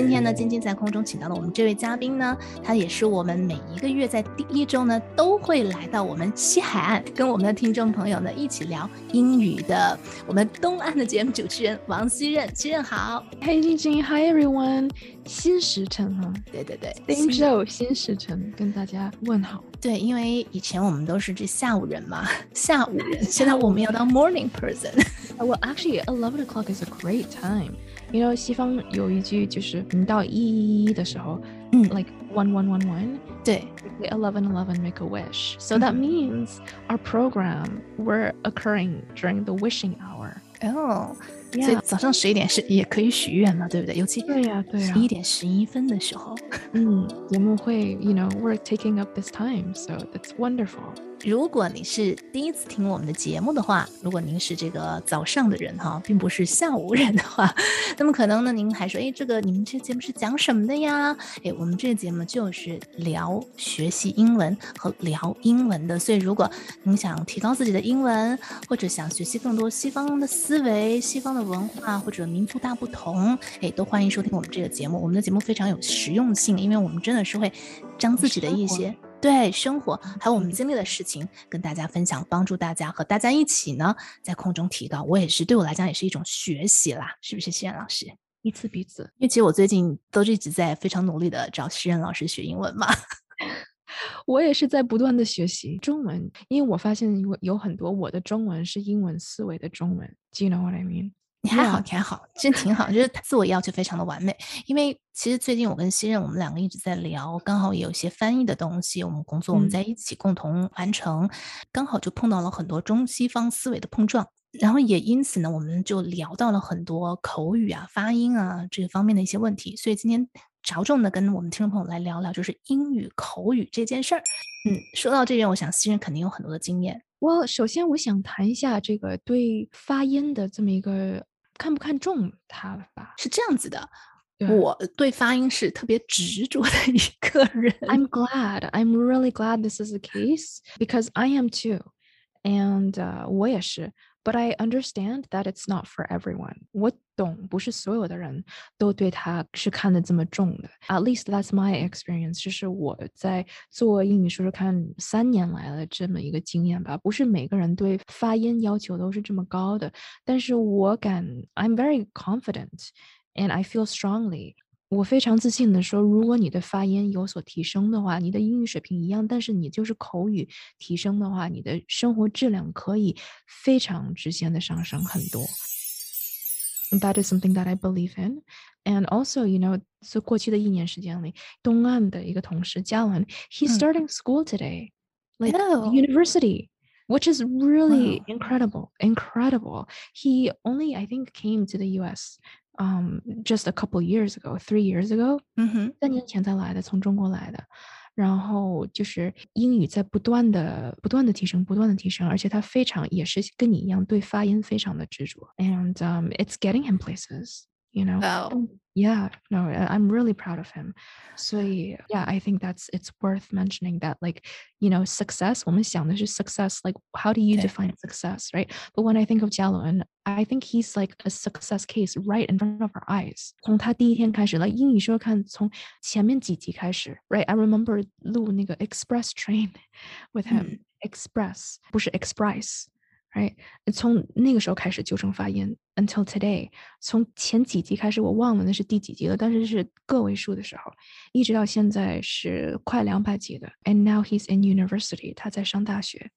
那今天呢，晶晶在空中请到了我们这位嘉宾呢，他也是我们每一个月在第一周呢都会来到我们西海岸，跟我们的听众朋友呢一起聊英语的我们东岸的节目主持人王熙任，熙任好。Hey 晶晶，Hi everyone，新时辰哈，对对对，Same show，新时辰，跟大家问好。对，因为以前我们都是这下午人嘛，下午人，现在我们要当 morning person。Well, actually, eleven o'clock is a great time. You know，西方有一句就是你到一一的时候，嗯，like one one one one，对，eleven eleven make a wish. So that means our program were occurring during the wishing hour. 哦，所以早上十一点是也可以许愿嘛，对不对？尤其对呀对呀，十一点十一分的时候，嗯，节目会，you know，we're taking up this time, so that's wonderful. 如果你是第一次听我们的节目的话，如果您是这个早上的人哈，并不是下午人的话，那么可能呢，您还说，哎，这个你们这节目是讲什么的呀？哎，我们这个节目就是聊学习英文和聊英文的。所以，如果您想提高自己的英文，或者想学习更多西方的思维、西方的文化或者民族大不同，哎，都欢迎收听我们这个节目。我们的节目非常有实用性，因为我们真的是会将自己的一些。对生活还有我们经历的事情跟大家分享，帮助大家和大家一起呢在空中提高。我也是对我来讲也是一种学习啦，是不是？西任老师，彼此彼此。因为其实我最近都一直在非常努力的找西任老师学英文嘛。我也是在不断的学习中文，因为我发现有有很多我的中文是英文思维的中文。Do you know what I mean？你还好，你还好，真挺好，就是 自我要求非常的完美。因为其实最近我跟西任，我们两个一直在聊，刚好也有一些翻译的东西，我们工作我们在一起共同完成，刚好就碰到了很多中西方思维的碰撞，然后也因此呢，我们就聊到了很多口语啊、发音啊这方面的一些问题。所以今天着重的跟我们听众朋友来聊聊，就是英语口语这件事儿。嗯，说到这边，我想西任肯定有很多的经验。我首先我想谈一下这个对发音的这么一个。看不看重它吧？是这样子的，我对发音是特别执着的一个人。I'm glad, I'm really glad this is the case because I am too, and 我也是。But I understand that it's not for everyone. 我懂，不是所有的人都对他是看得这么重的。At least that's my experience. 这是我在做英语说说看三年来的这么一个经验吧。不是每个人对发音要求都是这么高的，但是我敢，I'm very confident and I feel strongly 我非常自信的说，如果你的发音有所提升的话，你的英语水平一样，但是你就是口语提升的话，你的生活质量可以非常直线的上升很多。That is something that I believe in, and also, you know, 在过去的一年时间里，东岸的一个同事嘉文，he's starting school today, like university. Which is really incredible, incredible. He only, I think, came to the U.S. um just a couple years ago, three years ago，嗯哼，三年前才来的，从中国来的。然后就是英语在不断的、不断的提升，不断的提升，而且他非常也是跟你一样对发音非常的执着。And um, it's getting him places, you know. Oh. Yeah, no, I'm really proud of him. So yeah, I think that's it's worth mentioning that like, you know, success, 我们想的是 success, like how do you define success, right? But when I think of Jialun, I think he's like a success case right in front of our eyes. 从他第一天开始，来英语说看，从前面几集开始，right? I remember 录那个 Express Train with him. Express 不是 Express。 right？从那个时候开始纠正发音，until today，从前几集开始我忘了那是第几集了，但是是个位数的时候，一直到现在是快两百集的。And now he's in university，他在上大学。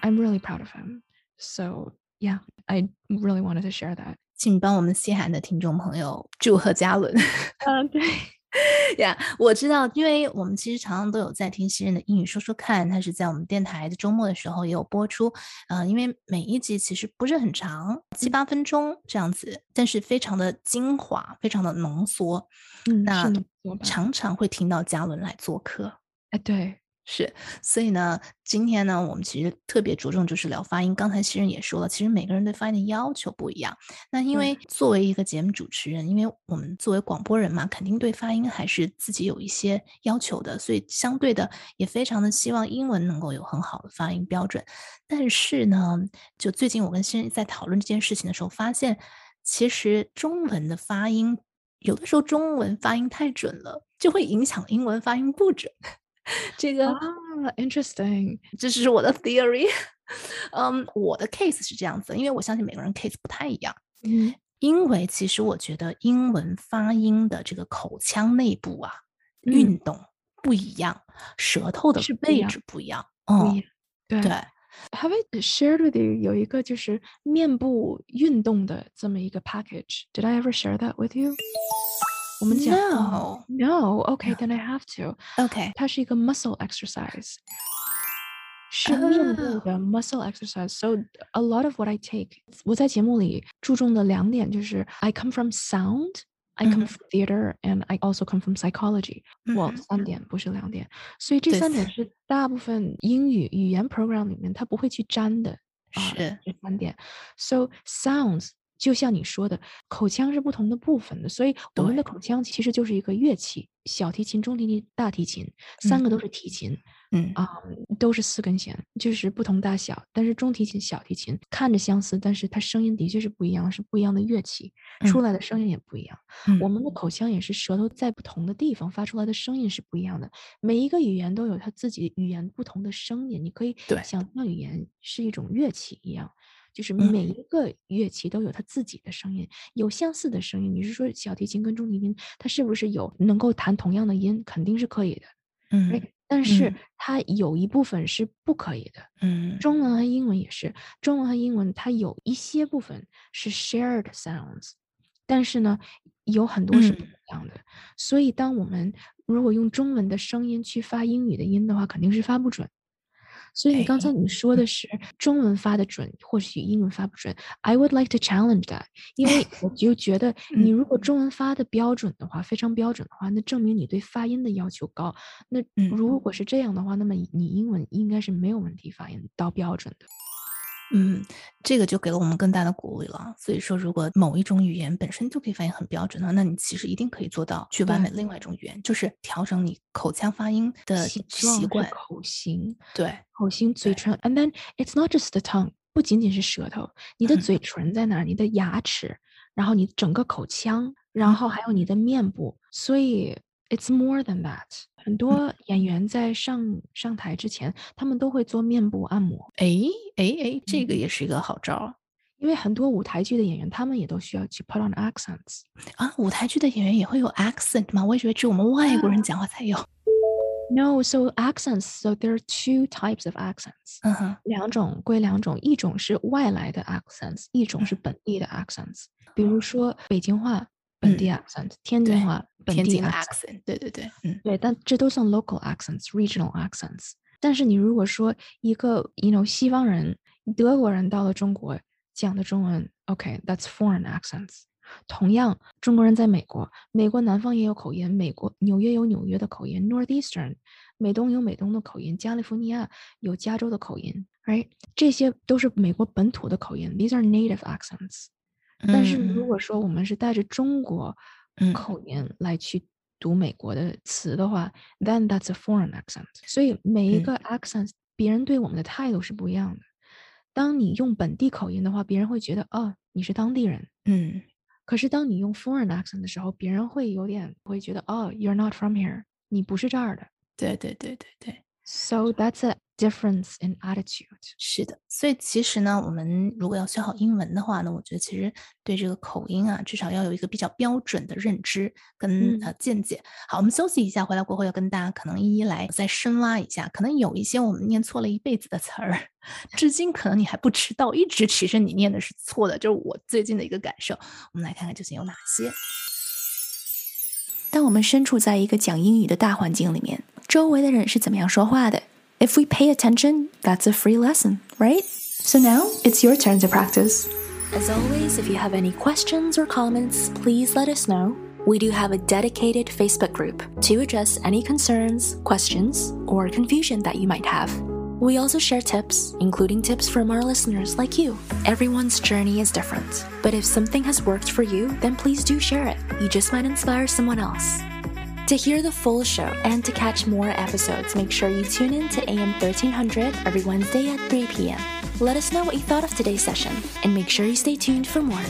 I'm really proud of him. So yeah, I really wanted to share that. 请帮我们西海的听众朋友祝贺嘉伦。嗯，对。 呀，我知道，因为我们其实常常都有在听新人的英语说说看，它是在我们电台的周末的时候也有播出。呃，因为每一集其实不是很长，七八分钟这样子，但是非常的精华，非常的浓缩。嗯，那常常会听到嘉伦来做客。哎，对是，所以呢，今天呢，我们其实特别着重就是聊发音。刚才其实也说了，其实每个人对发音的要求不一样。那因为作为一个节目主持人，因为我们作为广播人嘛，肯定对发音还是自己有一些要求的，所以相对的也非常的希望英文能够有很好的发音标准。但是呢，就最近我跟新人在讨论这件事情的时候，发现其实中文的发音有的时候中文发音太准了，就会影响英文发音不准。这个啊，interesting，这是我的 theory。嗯，我的 case 是这样子，因为我相信每个人 case 不太一样。嗯因为其实我觉得英文发音的这个口腔内部啊，运动不一样，舌头的位是不一样置不一样。不嗯一，样。对对。 Have I shared with you 有一个就是面部运动的这么一个 package? Did I ever share that with you? 我们讲 No. No, okay, then I have to. OK，它是一个 muscle exercise，是面部哦的 muscle exercise. So a lot of what I take，我在节目里注重的两点就是 I come from sound。I come 嗯哼 from theater and I also come from psychology. 我嗯哼三点不是两点，所以这对三点是大部分英语语言 program 里面它不会去沾的啊，是这三点。So sounds 就像你说的，口腔是不同的部分的，所以我们的口腔其实就是一个乐器，小提琴、中提琴、大提琴，三个都是提琴。嗯啊、都是四根弦，就是不同大小。但是中提琴、小提琴看着相似，但是它声音的确是不一样，是不一样的乐器，出来的声音也不一样。我嗯们的口腔也是舌头在不同的地方发出来的声音是不一样的。每一个语言都有它自己语言不同的声音，你可以想象语言是一种乐器一样。就是嗯每一个乐器都有它自己的声音，有相似的声音。你是说小提琴跟中提琴，它是不是有能够弹同样的音？肯定是可以的。嗯但是嗯它有一部分是不可以的。嗯中文和英文也是，中文和英文它有一些部分是 shared sounds，但是呢，有很多是不嗯一样的。所以，当我们如果用中文的声音去发英语的音的话，肯定是发不准。所以你刚才你说的是中文发的准，或许英文发不准。I would like to challenge that，因为我就觉得 你如果中文发的标准的话，非常标准的话，那证明你对发音的要求高。那嗯如果是这样的话，那么你英文应该是没有问题发音到标准的。嗯，这个就给了我们更大的鼓励了。所以说，如果某一种语言本身就可以发音很标准的话，那你其实一定可以做到去完美另外一种语言，就是调整你口腔发音的习惯。口型，对，口型、嘴唇，and then it's not just the tongue，不仅仅是舌头，你的嗯嘴唇在哪儿？你的牙齿，然后你整个口腔，然嗯后还有你的面部，所以 it's more than that。很多演员在上上台之前，他们都会做面部按摩，哎哎哎，这嗯个也是一个好招儿因为很多舞台剧的演员，他们也都需要去 put on accents。啊！舞台剧的演员也会有 accent 吗？我以为只有我们外国人讲话才有。 No, so accents. So there are two types of accents. 嗯哼，两种归两种，一种是外来的 accents，一种是本地的 accents。比如说北京话 本地 accent，、天津对话本地天津的 accent。 accent，对对对，嗯对，但这都算 local accents、regional accents。但是你如果说一个 you know 西方人、德国人到了中国讲的中文，OK，that's、foreign accents。同样，中国人在美国，美国南方也有口音，美国纽约有纽约的口音，Northeastern，美东有美东的口音，加利福尼亚有加州的口音，right？这些都是美国本土的口音，these are native accents。 但是如嗯果说我们是带着中国嗯口音来去读美国的词的话，then that's a foreign accent。所以每一嗯个 accent，别人对我们的态度是不一样的。当你用本地口音的话，别人会觉得哦你是当地人。嗯可是当你用 foreign accent 的时候，别人会有点会觉得哦 you're not from here，你不是这儿的。对对对对对。So that's a difference in attitude。是的，所以其实呢，我们如果要学好英文的话呢，我觉得其实对这个口音啊，至少要有一个比较标准的认知跟、嗯呃见解。好，我们休息一下，回来过后要跟大家可能一一来再深挖一下，可能有一些我们念错了一辈子的词儿，至今可能你还不知道，一直其实你念的是错的，就是我最近的一个感受。我们来看看究竟有哪些。当我们身处在一个讲英语的大环境里面，周围的人是怎么样说话的？If we pay attention, that's a free lesson, right? So now it's your turn to practice. As always, if you have any questions or comments, please let us know. we do have a dedicated Facebook group to address any concerns, questions, or confusion that you might have. We also share tips, including tips from our listeners like you. Everyone's journey is different, but if something has worked for you, then please do share it. You just might inspire someone else. To hear the full show and to catch more episodes, make sure you tune in to AM 1300 every Wednesday at 3 p.m. Let us know what you thought of today's session, and make sure you stay tuned for more.